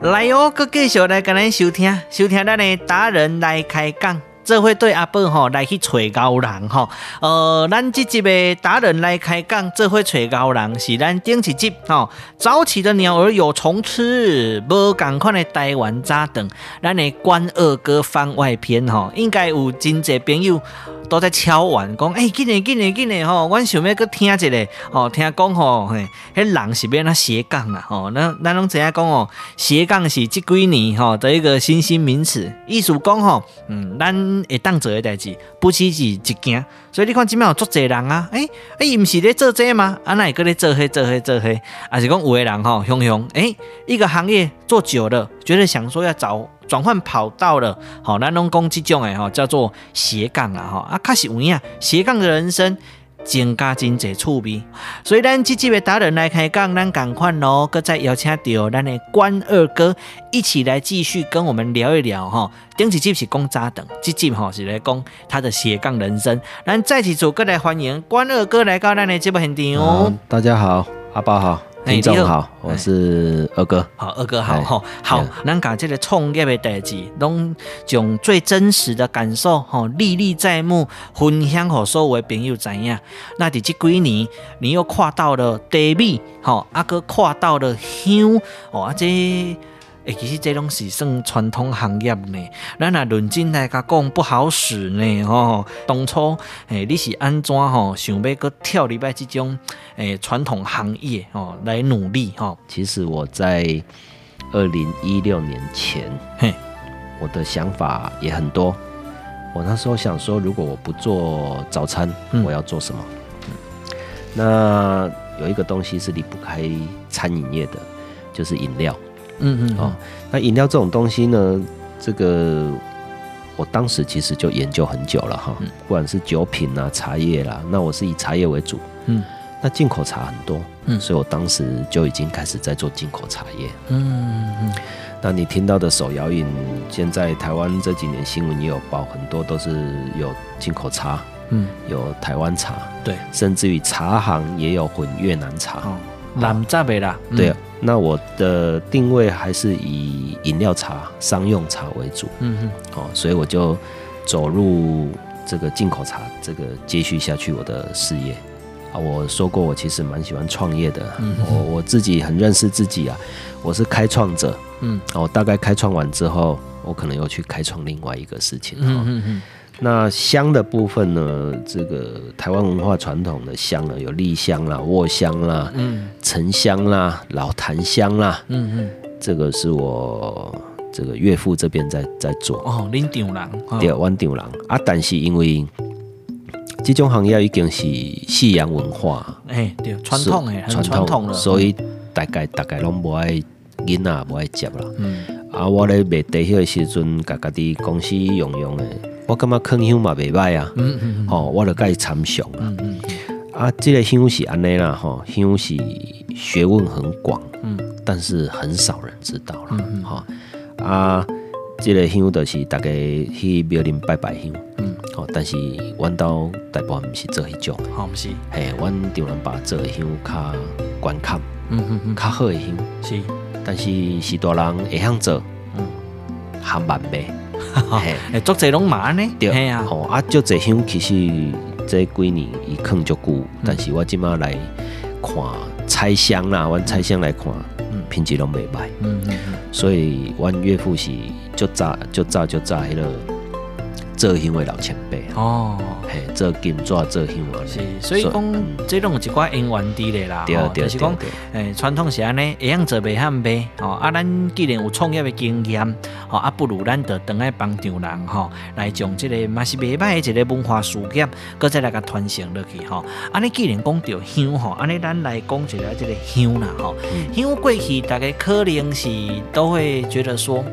来哟，搁继续来跟咱收听，收听咱的达人来开讲，这会对阿宝吼来去找高人吼。呃，咱这集的达人来开讲，这会找高人是咱顶一集吼。早起的鸟儿有虫吃，无共款的台湾早顿，咱的关二哥番外篇吼，应该有真侪朋友。都在敲碗讲，哎、欸，紧嘞，紧嘞，紧嘞，吼！我想要搁听一下，吼，听讲吼，嘿，迄人是变那斜杠啊，吼，那咱拢知影讲哦，斜杠是这几年吼的一个新兴名词，意思讲吼，嗯，咱会当做的代志，不只是一件，所以你看即麦有足侪人啊，哎、欸，哎、欸，伊毋是咧做这个吗？啊，那会搁咧做迄做迄做迄，还是讲有的人吼，雄雄，诶、欸，一个行业做久了，觉得想说要找。转换跑道了，好，咱拢讲即种诶，吼，叫做斜杠啊，吼，啊，确实有影，斜杠的人生增加真侪趣味，所以咱这几位达人来开讲，咱赶快咯，搁再邀请到咱的关二哥一起来继续跟我们聊一聊，吼，顶一集是讲早顿，这集吼是来讲他的斜杠人生，咱再次组过来欢迎关二哥来到咱的节目现场。哦，大家好，阿爸好。听众好，我是二哥。好，二哥好，吼，好。咱讲这个创业的代志，拢将最真实的感受，吼，历历在目，分享给所有的朋友知影。那伫这几年，你又跨到了茶米，吼，阿哥跨到了香，哦，啊这。欸、其实这拢是算传统行业呢，咱若论真来甲讲不好使呢，吼。当初诶、欸，你是安怎吼想要搁跳入来这种诶传统行业哦来努力吼？其实我在二零一六年前，嘿，我的想法也很多。我那时候想说，如果我不做早餐，嗯、我要做什么？嗯，那有一个东西是离不开餐饮业的，就是饮料。嗯嗯哦，那饮料这种东西呢，这个我当时其实就研究很久了哈，不管是酒品啊、茶叶啦，那我是以茶叶为主，嗯，那进口茶很多，嗯，所以我当时就已经开始在做进口茶叶，嗯嗯，那你听到的手摇饮，现在台湾这几年新闻也有报，很多都是有进口茶，嗯，有台湾茶，对，甚至于茶行也有混越南茶，哦，南杂的啦，对啊。那我的定位还是以饮料茶、商用茶为主，嗯哼，哦，所以我就走入这个进口茶，这个接续下去我的事业。啊。我说过，我其实蛮喜欢创业的，嗯、我我自己很认识自己啊，我是开创者，嗯，我大概开创完之后，我可能又去开创另外一个事情，嗯哼哼。那香的部分呢？这个台湾文化传统的香呢，有栗香啦、卧香啦、嗯、沉香啦、老檀香啦，嗯嗯，这个是我这个岳父这边在在做。哦，恁丈人，对，阮丈人啊。但是因为这种行业已经是西洋文化，哎，对，传统哎，很传统了，所以大概大概拢不爱囡仔不爱接啦。嗯，啊，我咧卖地迄个时阵，家家己公司用用诶，我感觉坑香嘛袂歹啊。嗯嗯哦，我著甲伊参详啊。嗯嗯。啊，这个香是安尼啦，吼，香是学问很广，嗯，但是很少人知道啦。嗯哈，啊，这个香就是大家去庙里拜拜香。但是，阮兜大部分毋是做迄种，好毋是，嘿，阮丈人把做的香较悬坎，嗯嗯嗯，较好的香是，但是是大人会晓做，嗯，较慢卖，嘿，足侪拢嘛安尼，对啊，吼啊，足侪乡其实这几年伊藏足久，但是我即马来看拆箱啦，阮拆箱来看，品质拢袂歹，嗯嗯嗯，所以阮岳父是足早足早足早迄个。做香的老前辈哦，嘿，做金纸做香啊，是，所以讲、嗯、这种有一寡因缘伫咧啦，对，就是讲，诶，传统是安尼，会样做袂汉卖，哦，啊，咱既然有创业的经验，哦，啊，不如咱就等来帮助人，吼，来将这个嘛是袂歹的一个文化事业，搁再来个传承落去，吼，安尼既然讲到香，吼，安尼咱来讲一下这个香啦，吼，香过去大家可能是都会觉得说。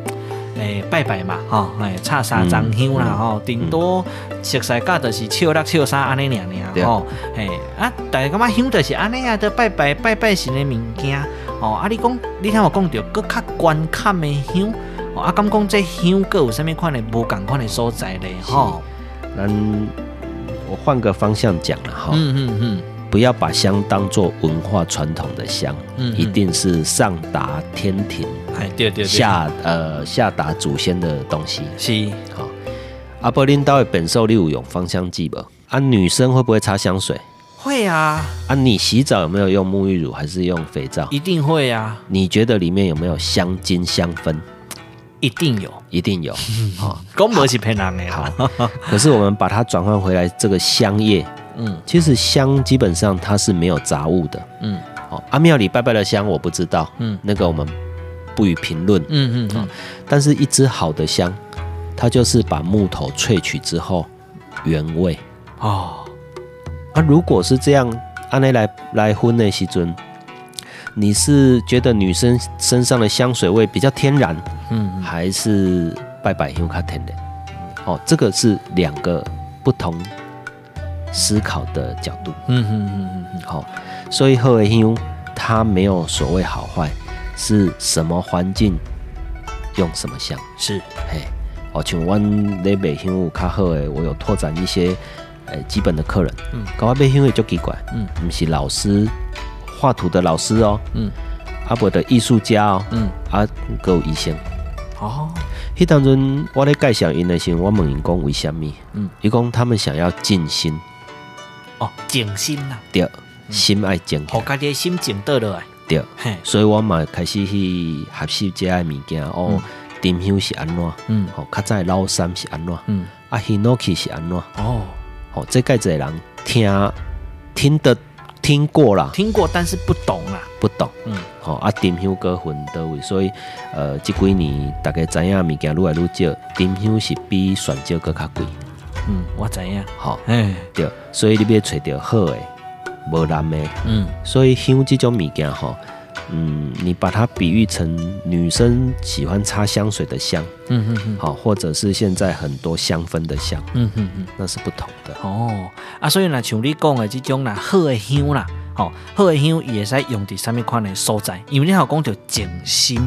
诶、欸，拜拜嘛，吼，诶，插三张香啦，吼、嗯，顶、嗯、多熟悉甲就是笑六笑三安尼尔尔，吼，诶，啊，大家感觉香就是安尼啊，都拜拜拜拜神的物件，哦，啊，你讲，你听我讲着，搁较观看的香，哦，啊，敢讲这香搁有啥物款的无共款的所在咧，吼，咱我换个方向讲了，哈，嗯嗯嗯，不要把香当做文化传统的香，嗯，一定是上达天庭。哎，对对对，下呃下达祖先的东西是好。阿伯林到底本寿六有用芳香剂不？啊，女生会不会擦香水？会啊。啊，你洗澡有没有用沐浴乳还是用肥皂？一定会啊。你觉得里面有没有香精香氛？一定有，一定有。好，公婆是骗人的。好，可是我们把它转换回来，这个香叶，嗯，其实香基本上它是没有杂物的。嗯，好，阿庙里拜拜的香我不知道。嗯，那个我们。不予评论。嗯嗯嗯，但是一支好的香，它就是把木头萃取之后原味哦。啊，如果是这样，阿内来来婚的时尊，你是觉得女生身上的香水味比较天然，嗯，还是拜拜香较天然？哦，这个是两个不同思考的角度。嗯嗯嗯嗯嗯，好，所以好的香它没有所谓好坏。是什么环境用什么香？是嘿，哦，像阮咧卖香有较好诶，我有拓展一些诶、欸、基本的客人。嗯，搞我卖香会就奇怪，嗯，不是老师画图的老师哦，嗯，阿伯的艺术家哦，嗯，啊，有医生。哦，迄当阵我咧介绍因的时候，我问因讲为虾米？嗯，伊讲他们想要静心。哦，静心啦、啊。对，心爱静。好，家己心静倒落来。对，所以我嘛开始去学习这些物件哦。沉香是安怎？嗯，哦，较早老三是安怎？嗯，啊，希诺奇是安怎？哦，哦，这介侪人听听得听过啦，听过，但是不懂啦，不懂。嗯，好啊，沉香各分到位，所以呃，这几年大家知影物件愈来愈少，沉香是比选椒阁较贵。嗯，我知影。好，哎，对，所以你要找着好诶。无难的，嗯，所以香这种物件哈，嗯，你把它比喻成女生喜欢擦香水的香，嗯嗯嗯，好，或者是现在很多香氛的香，嗯嗯嗯，那是不同的哦。啊，所以呢，像你讲的这种啦，好的香啦，好，好的香也会使用在什么款的所在？因为你好讲着静心。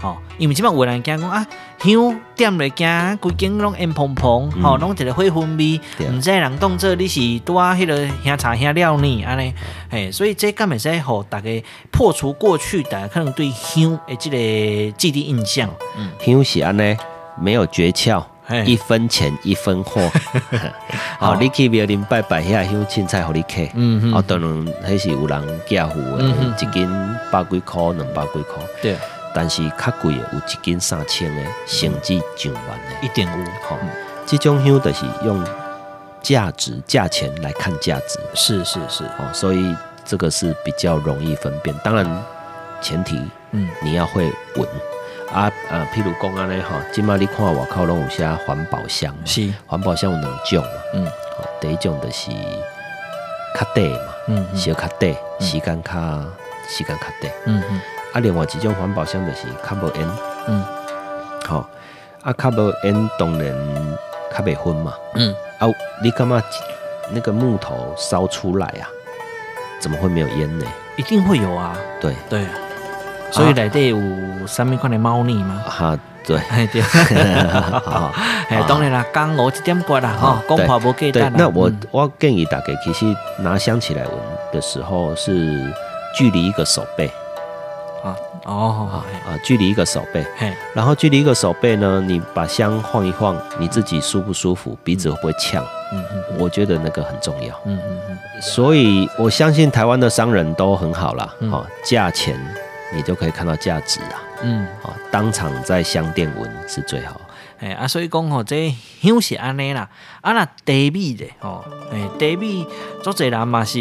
吼，因为即摆有人惊讲啊，香点咧惊，规间拢烟蓬蓬，吼，拢一个花薰味，毋知人当做你是拄啊迄个香茶香料呢，安尼，嘿，所以这敢会使互大家破除过去的可能对香诶即个既定印象。嗯，香是安尼，没有诀窍，一分钱一分货。好，你去庙里拜拜遐香凊彩互你客，嗯嗯，哦，当然迄是有人寄付的，一斤百几箍，两百几箍，对。但是较贵的有一斤三千的，甚至上万的，一点五。吼、嗯，这种香就是用价值、价钱来看价值。是是是，哦，所以这个是比较容易分辨。当然，前提，嗯，你要会闻、嗯、啊啊，譬如讲安尼哈，今嘛你看外口拢有些环保香，是环保箱有两种，嗯，好。第一种就是较短嘛，嗯，小较短，时间较时间较短，嗯嗯。啊，另外一种环保箱就是较无烟，嗯，好，啊，较无烟当然较袂熏嘛，嗯。啊，你干嘛那个木头烧出来啊？怎么会没有烟呢？一定会有啊。对对，所以内底有啥物款的猫腻吗？哈，对。对。哎，当然啦，刚我一点过啦，哈，讲话无记得。那我我建议大家其实拿香起来闻的时候是距离一个手背。啊哦啊，距离一个手背，然后距离一个手背呢，你把香晃一晃，你自己舒不舒服，鼻子会不会呛？嗯嗯，我觉得那个很重要。嗯嗯嗯，所以我相信台湾的商人都很好啦。哦，价钱你就可以看到价值啊。嗯，哦，当场在香店闻是最好。哎啊，所以讲吼，这香是安尼啦。啊那茶米的吼，哎茶米，做侪人嘛是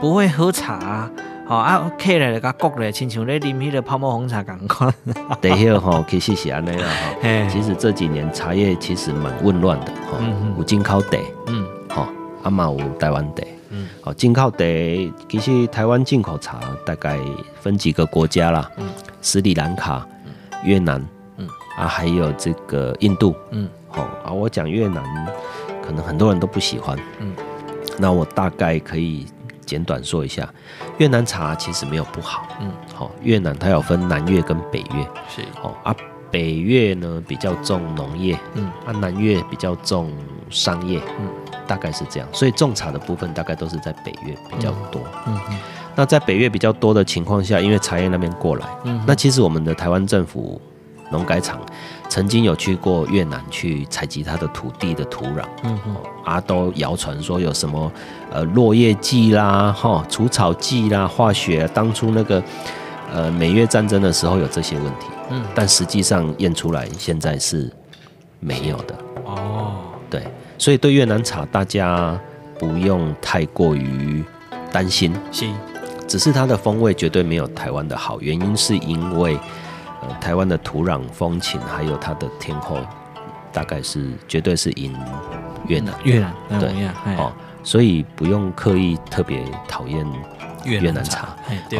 不会喝茶。哦啊，客来个国咧，亲像咧啉迄个泡沫红茶共款。对迄吼，其实是安尼啦吼。其实这几年茶叶其实蛮混乱的吼，有进口茶，嗯，吼，啊嘛有台湾茶，嗯，好，进口茶其实台湾进口茶大概分几个国家啦，嗯，斯里兰卡、越南，嗯，啊还有这个印度，嗯，好啊，我讲越南可能很多人都不喜欢，嗯，那我大概可以。简短说一下，越南茶其实没有不好，嗯，好，越南它有分南越跟北越，是，哦啊，北越呢比较重农业，嗯，啊南越比较重商业，嗯，大概是这样，所以种茶的部分大概都是在北越比较多，嗯嗯，那在北越比较多的情况下，因为茶叶那边过来，嗯，那其实我们的台湾政府农改场曾经有去过越南去采集它的土地的土壤，嗯嗯，啊都谣传说有什么。呃，落叶剂啦，哈，除草剂啦，化学、啊，当初那个，呃，美越战争的时候有这些问题，嗯，但实际上验出来现在是没有的。哦，对，所以对越南茶大家不用太过于担心，是，只是它的风味绝对没有台湾的好，原因是因为，呃，台湾的土壤风情还有它的天候，大概是绝对是赢越南，越南，对，哦。所以不用刻意特别讨厌越南茶，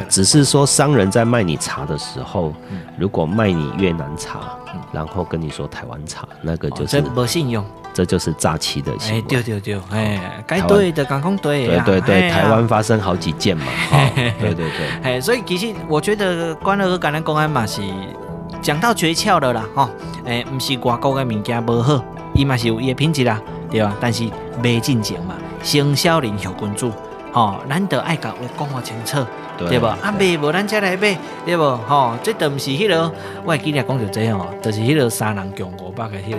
只是说商人在卖你茶的时候，如果卖你越南茶，然后跟你说台湾茶，那个就是不信用，这就是诈欺的行为。对对对，哎，该对的刚刚对，对对对，台湾发生好几件嘛，对对对，哎，所以其实我觉得关二哥刚才讲的嘛是讲到诀窍的啦，哈，哎，不是外国的物件不好，伊嘛是有伊的品质啦，对吧？但是没进前嘛。生肖人小君主，吼，咱得爱甲话讲互清楚，对不？啊，卖无咱才来买，对无？吼，这都毋是迄个，我会记得讲着这吼，就是迄个三人共五百个迄个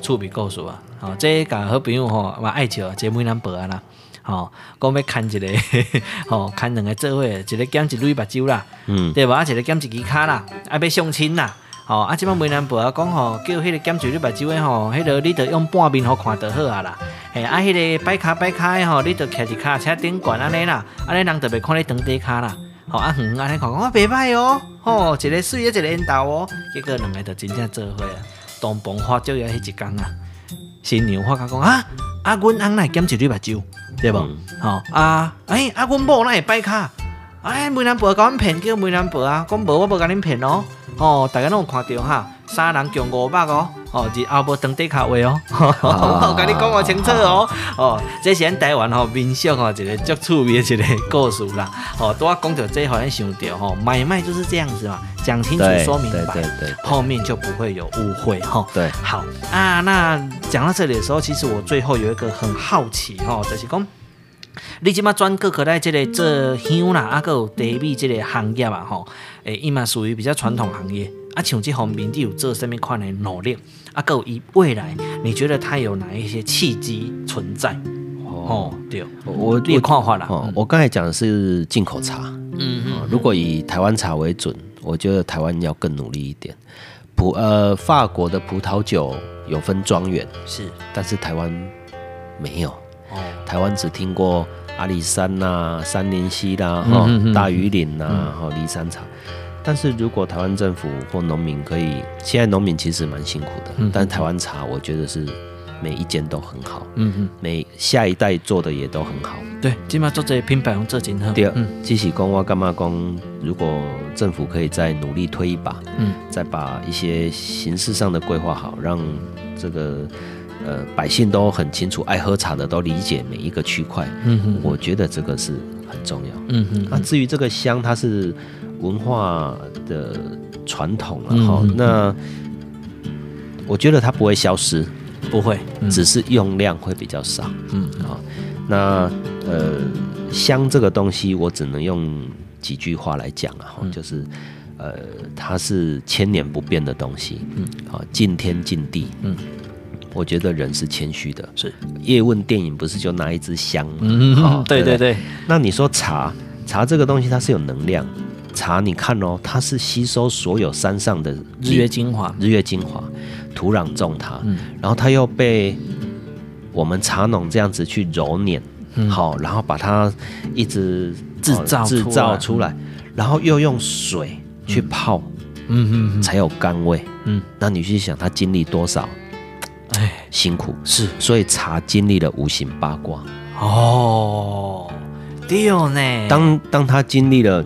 趣味故事啊。吼，这甲好朋友吼嘛爱笑，这每人报啊啦，吼，讲要牵一个，吼，牵两个做伙，一个减一蕊目睭啦，嗯，对不？啊，一个减一支骹啦，啊，要相亲啦。哦，啊，即摆梅兰伯啊讲吼，叫迄个减水你目睭诶吼，迄个你着用半面好看着好啊啦。嘿，啊，迄个摆卡摆卡诶吼，你着徛一卡车顶悬安尼啦，安尼人特别看你长底骹啦。吼，啊远安尼看，我袂歹哦，吼，一个水，一个缘投哦，结果两个着真正做伙啊。东鹏花烛夜迄一天啊，新娘发觉讲啊，啊，阮翁来减水你目睭，对无？吼，啊，哎，啊，阮某哪会摆卡？哎，梅兰伯甲阮骗，叫梅兰伯啊，讲无我无甲恁骗哦。哦，大家拢有看到哈，三人共五百哦，哦，是后无当地卡位哦，我跟你讲个清楚哦，哦，这是咱台湾吼民俗吼一个足趣味的一个故事啦，哦，拄仔讲到这，好像想到吼，买卖就是这样子嘛，讲清楚说明白，对对对，后面就不会有误会哈。对，好啊，那讲到这里的时候，其实我最后有一个很好奇哈，就是讲，你即马转过过来这个做香啦，啊，搁有茶米这个行业啊，吼。诶，伊嘛属于比较传统行业啊，像这方面你有做什么款的努力啊？够以未来，你觉得它有哪一些契机存在？哦，对，我你看法啦。哦，我刚才讲的是进口茶，嗯嗯，如果以台湾茶为准，我觉得台湾要更努力一点。葡呃，法国的葡萄酒有分庄园，是，但是台湾没有。哦，台湾只听过阿里山呐、啊、杉林溪啦、哈、大禹岭呐、啊、哈、梨山茶。但是如果台湾政府或农民可以，现在农民其实蛮辛苦的，嗯、但台湾茶我觉得是每一间都很好，嗯嗯，每下一代做的也都很好。对，起码做这品牌用这真好。第二，继续讲我干嘛讲？如果政府可以再努力推一把，嗯，再把一些形式上的规划好，让这个呃百姓都很清楚，爱喝茶的都理解每一个区块，嗯哼，我觉得这个是很重要。嗯哼，那至于这个香，它是文化的传统了哈，嗯、那我觉得它不会消失，不会，嗯、只是用量会比较少。嗯，好，那呃香这个东西，我只能用几句话来讲啊，嗯、就是呃它是千年不变的东西。嗯，啊敬天敬地。嗯，我觉得人是谦虚的。是。叶问电影不是就拿一支香吗？嗯，好，对对对。那你说茶，茶这个东西它是有能量。茶，你看哦，它是吸收所有山上的日月精华，日月精华，土壤种它，嗯、然后它又被我们茶农这样子去揉捻，嗯、好，然后把它一直制造制造出来，然后又用水去泡，嗯嗯，嗯。才有甘味，嗯，那你去想，它经历多少，哎，辛苦是，所以茶经历了五行八卦，哦，对呢，当当他经历了。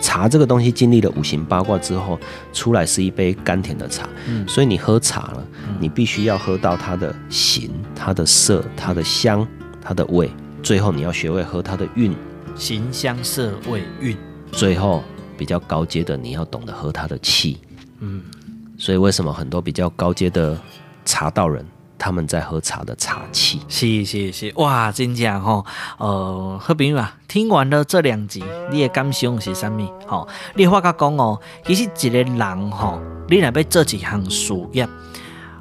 茶这个东西经历了五行八卦之后，出来是一杯甘甜的茶。嗯，所以你喝茶了，你必须要喝到它的形、它的色、它的香、它的味，最后你要学会喝它的韵。形、香、色、味、韵。最后比较高阶的，你要懂得喝它的气。嗯，所以为什么很多比较高阶的茶道人？他们在喝茶的茶气，是是是，哇，真正吼，呃，好朋友啊，听完了这两集，你的感想是什么？吼，你发觉讲哦，其实一个人吼，你若要做一项事业，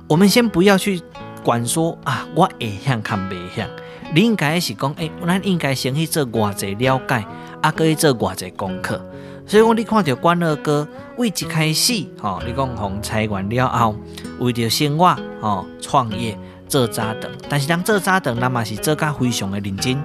我们先不要去管说啊，我会晓看袂晓，你应该是讲，诶、欸，咱应该先去做偌济了解，啊，搁去做偌济功课。所以讲，你看到关二哥为一开始，吼，你讲从裁员了后，为着生活，吼，创业做早顿，但是人做早顿，那嘛是做甲非常的认真，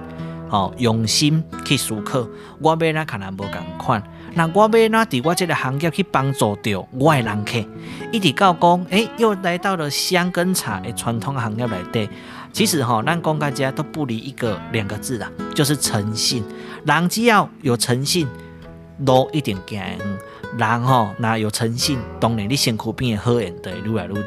吼，用心去思考，我要哪可能无共款？那我要哪伫我这个行业去帮助到我的人客，一直到讲，诶，又来到了香跟茶的传统行业来对，其实吼，咱讲大家都不离一个两个字啊，就是诚信。人只要有诚信。路一定行，人吼那有诚信，当然你身躯边的好人就会愈来愈多。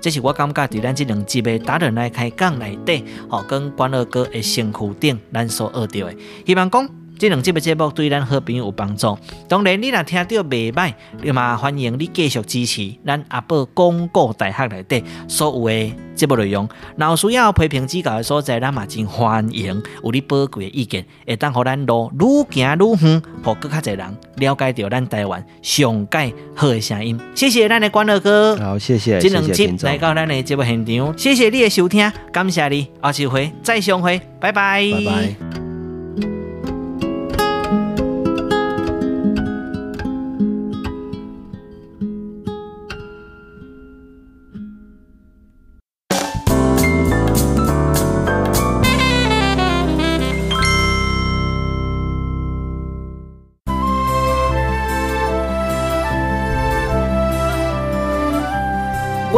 这是我感觉伫咱这两集的达人来开讲内底，吼跟关二哥的身躯顶咱所学到的，希望讲。这两集的节目对咱好朋友有帮助。当然，你若听到袂歹，你嘛欢迎你继续支持咱阿宝广告大学内底所有的节目内容。若有需要批评指教的所在，咱嘛真欢迎有你宝贵的意见，会当互咱路愈行愈远，互更较侪人了解到咱台湾上界好的声音。谢谢咱的关二哥，好，谢谢。这两集来到咱的节目现场，谢谢你的收听，感谢你，下次会再相会，拜拜，拜拜。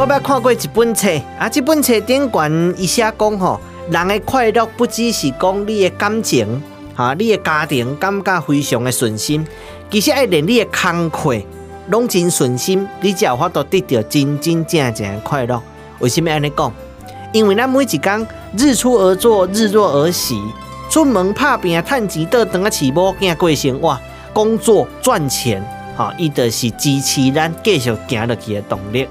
捌看过一本册，啊，这本册顶悬伊写讲吼，人的快乐不只是讲你的感情，哈，你的家庭感觉非常的顺心，其实爱连你的工课拢真顺心，你才有法度得到真真正正的快乐。为什么安尼讲？因为咱每一天日出而作，日落而息，出门打拼趁钱，倒转啊饲某囝过生活，工作赚钱，哈，伊就是支持咱继续行落去的动力。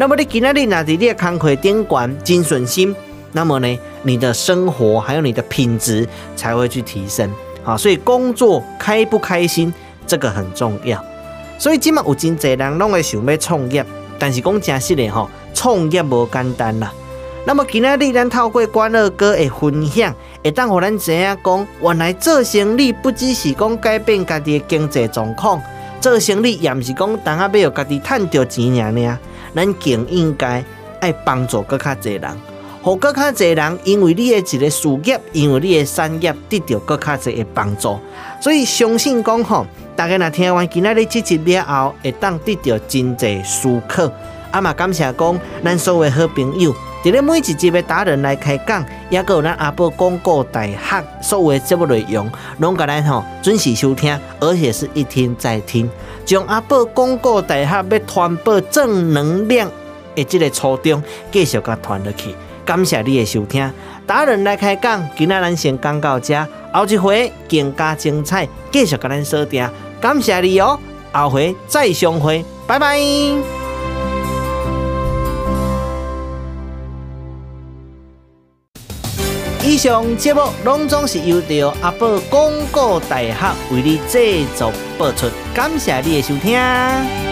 那么你今仔日若伫你的工课顶悬真顺心，那么呢，你的生活还有你的品质才会去提升。好，所以工作开不开心，这个很重要。所以今麦有真侪人拢会想要创业，但是讲真实的吼，创业无简单啦。那么今仔日咱透过关二哥的分享，会当互咱知影讲，原来做生意不只是讲改变家己的经济状况，做生意也毋是讲等下要。有家己赚到钱尔尔。咱更应该爱帮助更较侪人，互更较侪人，因为你的一个事业，因为你的产业得到更较侪的帮助，所以相信讲吼，大家若听完今仔日这集了后，会当得到真侪思考。啊嘛，感谢讲咱所有好朋友伫咧每一集的达人来开讲，也有咱阿伯广告大学所有的节目内容，拢甲咱吼准时收听，而且是一听再听，将阿宝广告大厦要传播正能量的这个初衷继续甲传落去。感谢你的收听，达人来开讲，今仔咱先讲到这，后一回更加精彩，继续甲咱收听。感谢你哦，后回再相会，拜拜。上节目拢总是由着阿宝广告大学为你制作播出，感谢你的收听。